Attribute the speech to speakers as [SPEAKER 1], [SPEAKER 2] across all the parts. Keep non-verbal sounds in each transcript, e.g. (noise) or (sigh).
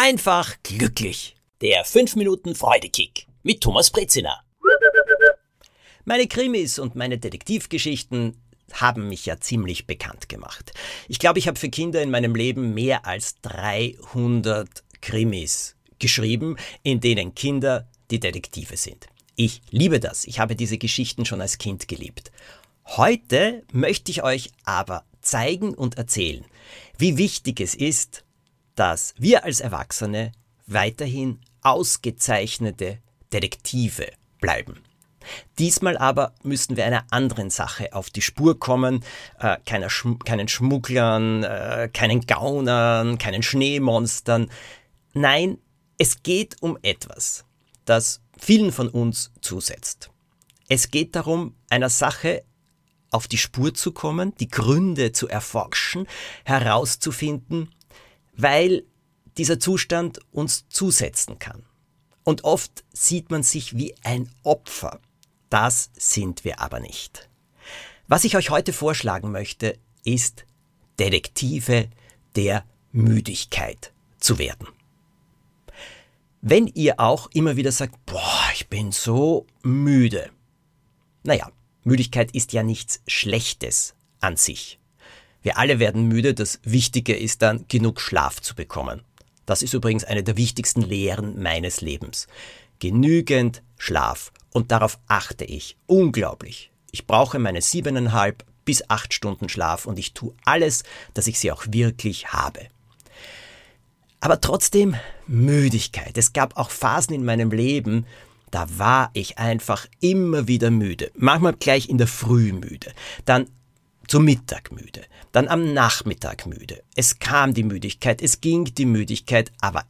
[SPEAKER 1] einfach glücklich. Der 5 Minuten Freudekick mit Thomas Brezina. Meine Krimis und meine Detektivgeschichten haben mich ja ziemlich bekannt gemacht. Ich glaube, ich habe für Kinder in meinem Leben mehr als 300 Krimis geschrieben, in denen Kinder die Detektive sind. Ich liebe das. Ich habe diese Geschichten schon als Kind geliebt. Heute möchte ich euch aber zeigen und erzählen, wie wichtig es ist, dass wir als Erwachsene weiterhin ausgezeichnete Detektive bleiben. Diesmal aber müssen wir einer anderen Sache auf die Spur kommen. Äh, Schm keinen Schmugglern, äh, keinen Gaunern, keinen Schneemonstern. Nein, es geht um etwas, das vielen von uns zusetzt. Es geht darum, einer Sache auf die Spur zu kommen, die Gründe zu erforschen, herauszufinden, weil dieser Zustand uns zusetzen kann. Und oft sieht man sich wie ein Opfer. Das sind wir aber nicht. Was ich euch heute vorschlagen möchte, ist Detektive der Müdigkeit zu werden. Wenn ihr auch immer wieder sagt, boah, ich bin so müde. Naja, Müdigkeit ist ja nichts Schlechtes an sich. Wir alle werden müde, das Wichtige ist dann, genug Schlaf zu bekommen. Das ist übrigens eine der wichtigsten Lehren meines Lebens. Genügend Schlaf. Und darauf achte ich. Unglaublich. Ich brauche meine siebeneinhalb bis acht Stunden Schlaf und ich tue alles, dass ich sie auch wirklich habe. Aber trotzdem Müdigkeit. Es gab auch Phasen in meinem Leben, da war ich einfach immer wieder müde. Manchmal gleich in der Früh müde. Dann zum Mittag müde, dann am Nachmittag müde. Es kam die Müdigkeit, es ging die Müdigkeit, aber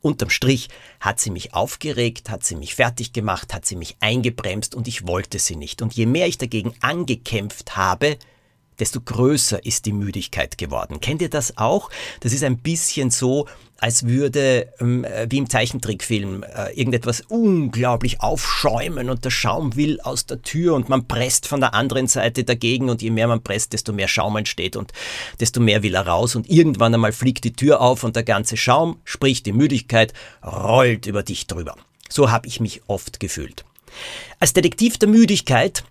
[SPEAKER 1] unterm Strich hat sie mich aufgeregt, hat sie mich fertig gemacht, hat sie mich eingebremst und ich wollte sie nicht. Und je mehr ich dagegen angekämpft habe, desto größer ist die Müdigkeit geworden. Kennt ihr das auch? Das ist ein bisschen so, als würde, ähm, äh, wie im Zeichentrickfilm, äh, irgendetwas unglaublich aufschäumen und der Schaum will aus der Tür und man presst von der anderen Seite dagegen und je mehr man presst, desto mehr Schaum entsteht und desto mehr will er raus und irgendwann einmal fliegt die Tür auf und der ganze Schaum, sprich die Müdigkeit, rollt über dich drüber. So habe ich mich oft gefühlt. Als Detektiv der Müdigkeit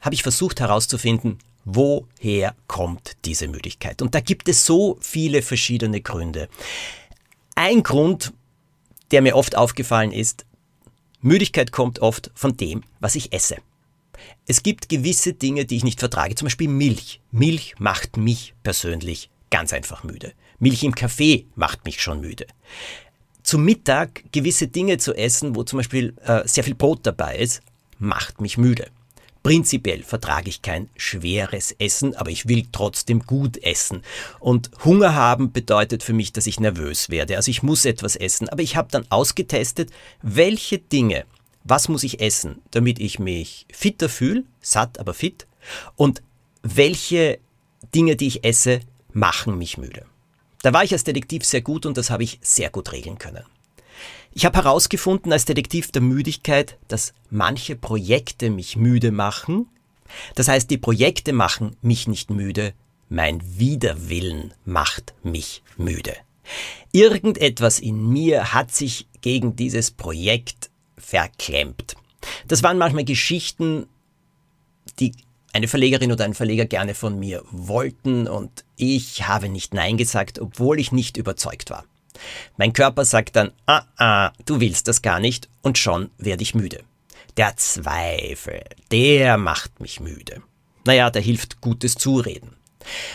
[SPEAKER 1] habe ich versucht herauszufinden, Woher kommt diese Müdigkeit? Und da gibt es so viele verschiedene Gründe. Ein Grund, der mir oft aufgefallen ist, Müdigkeit kommt oft von dem, was ich esse. Es gibt gewisse Dinge, die ich nicht vertrage, zum Beispiel Milch. Milch macht mich persönlich ganz einfach müde. Milch im Kaffee macht mich schon müde. Zum Mittag gewisse Dinge zu essen, wo zum Beispiel äh, sehr viel Brot dabei ist, macht mich müde. Prinzipiell vertrage ich kein schweres Essen, aber ich will trotzdem gut essen. Und Hunger haben bedeutet für mich, dass ich nervös werde. Also ich muss etwas essen. Aber ich habe dann ausgetestet, welche Dinge, was muss ich essen, damit ich mich fitter fühle, satt, aber fit, und welche Dinge, die ich esse, machen mich müde. Da war ich als Detektiv sehr gut und das habe ich sehr gut regeln können. Ich habe herausgefunden als Detektiv der Müdigkeit, dass manche Projekte mich müde machen. Das heißt, die Projekte machen mich nicht müde, mein Widerwillen macht mich müde. Irgendetwas in mir hat sich gegen dieses Projekt verklemmt. Das waren manchmal Geschichten, die eine Verlegerin oder ein Verleger gerne von mir wollten und ich habe nicht Nein gesagt, obwohl ich nicht überzeugt war. Mein Körper sagt dann, ah, ah, du willst das gar nicht und schon werde ich müde. Der Zweifel, der macht mich müde. Naja, da hilft gutes Zureden.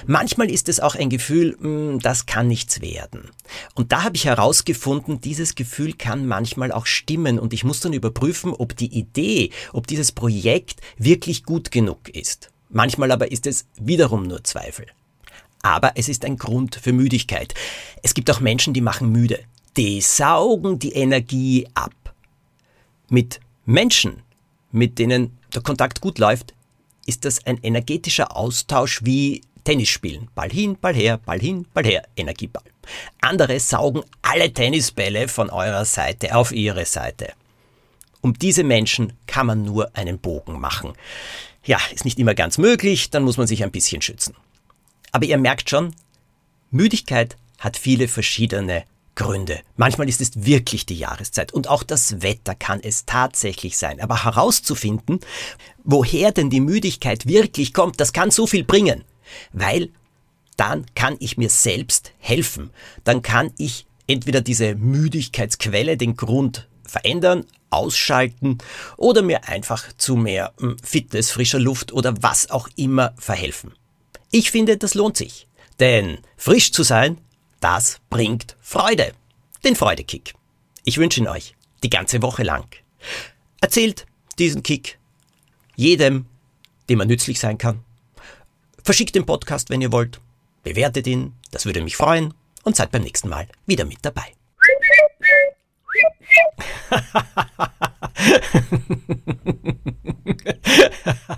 [SPEAKER 1] Manchmal ist es auch ein Gefühl, hm, das kann nichts werden. Und da habe ich herausgefunden, dieses Gefühl kann manchmal auch stimmen und ich muss dann überprüfen, ob die Idee, ob dieses Projekt wirklich gut genug ist. Manchmal aber ist es wiederum nur Zweifel aber es ist ein Grund für Müdigkeit. Es gibt auch Menschen, die machen müde. Die saugen die Energie ab. Mit Menschen, mit denen der Kontakt gut läuft, ist das ein energetischer Austausch wie Tennis spielen. Ball hin, Ball her, Ball hin, Ball her, Energieball. Andere saugen alle Tennisbälle von eurer Seite auf ihre Seite. Um diese Menschen kann man nur einen Bogen machen. Ja, ist nicht immer ganz möglich, dann muss man sich ein bisschen schützen. Aber ihr merkt schon, Müdigkeit hat viele verschiedene Gründe. Manchmal ist es wirklich die Jahreszeit und auch das Wetter kann es tatsächlich sein. Aber herauszufinden, woher denn die Müdigkeit wirklich kommt, das kann so viel bringen. Weil dann kann ich mir selbst helfen. Dann kann ich entweder diese Müdigkeitsquelle, den Grund verändern, ausschalten oder mir einfach zu mehr hm, Fitness, frischer Luft oder was auch immer verhelfen. Ich finde, das lohnt sich. Denn frisch zu sein, das bringt Freude. Den Freudekick. Ich wünsche ihn euch die ganze Woche lang. Erzählt diesen Kick jedem, dem er nützlich sein kann. Verschickt den Podcast, wenn ihr wollt. Bewertet ihn, das würde mich freuen. Und seid beim nächsten Mal wieder mit dabei. (laughs)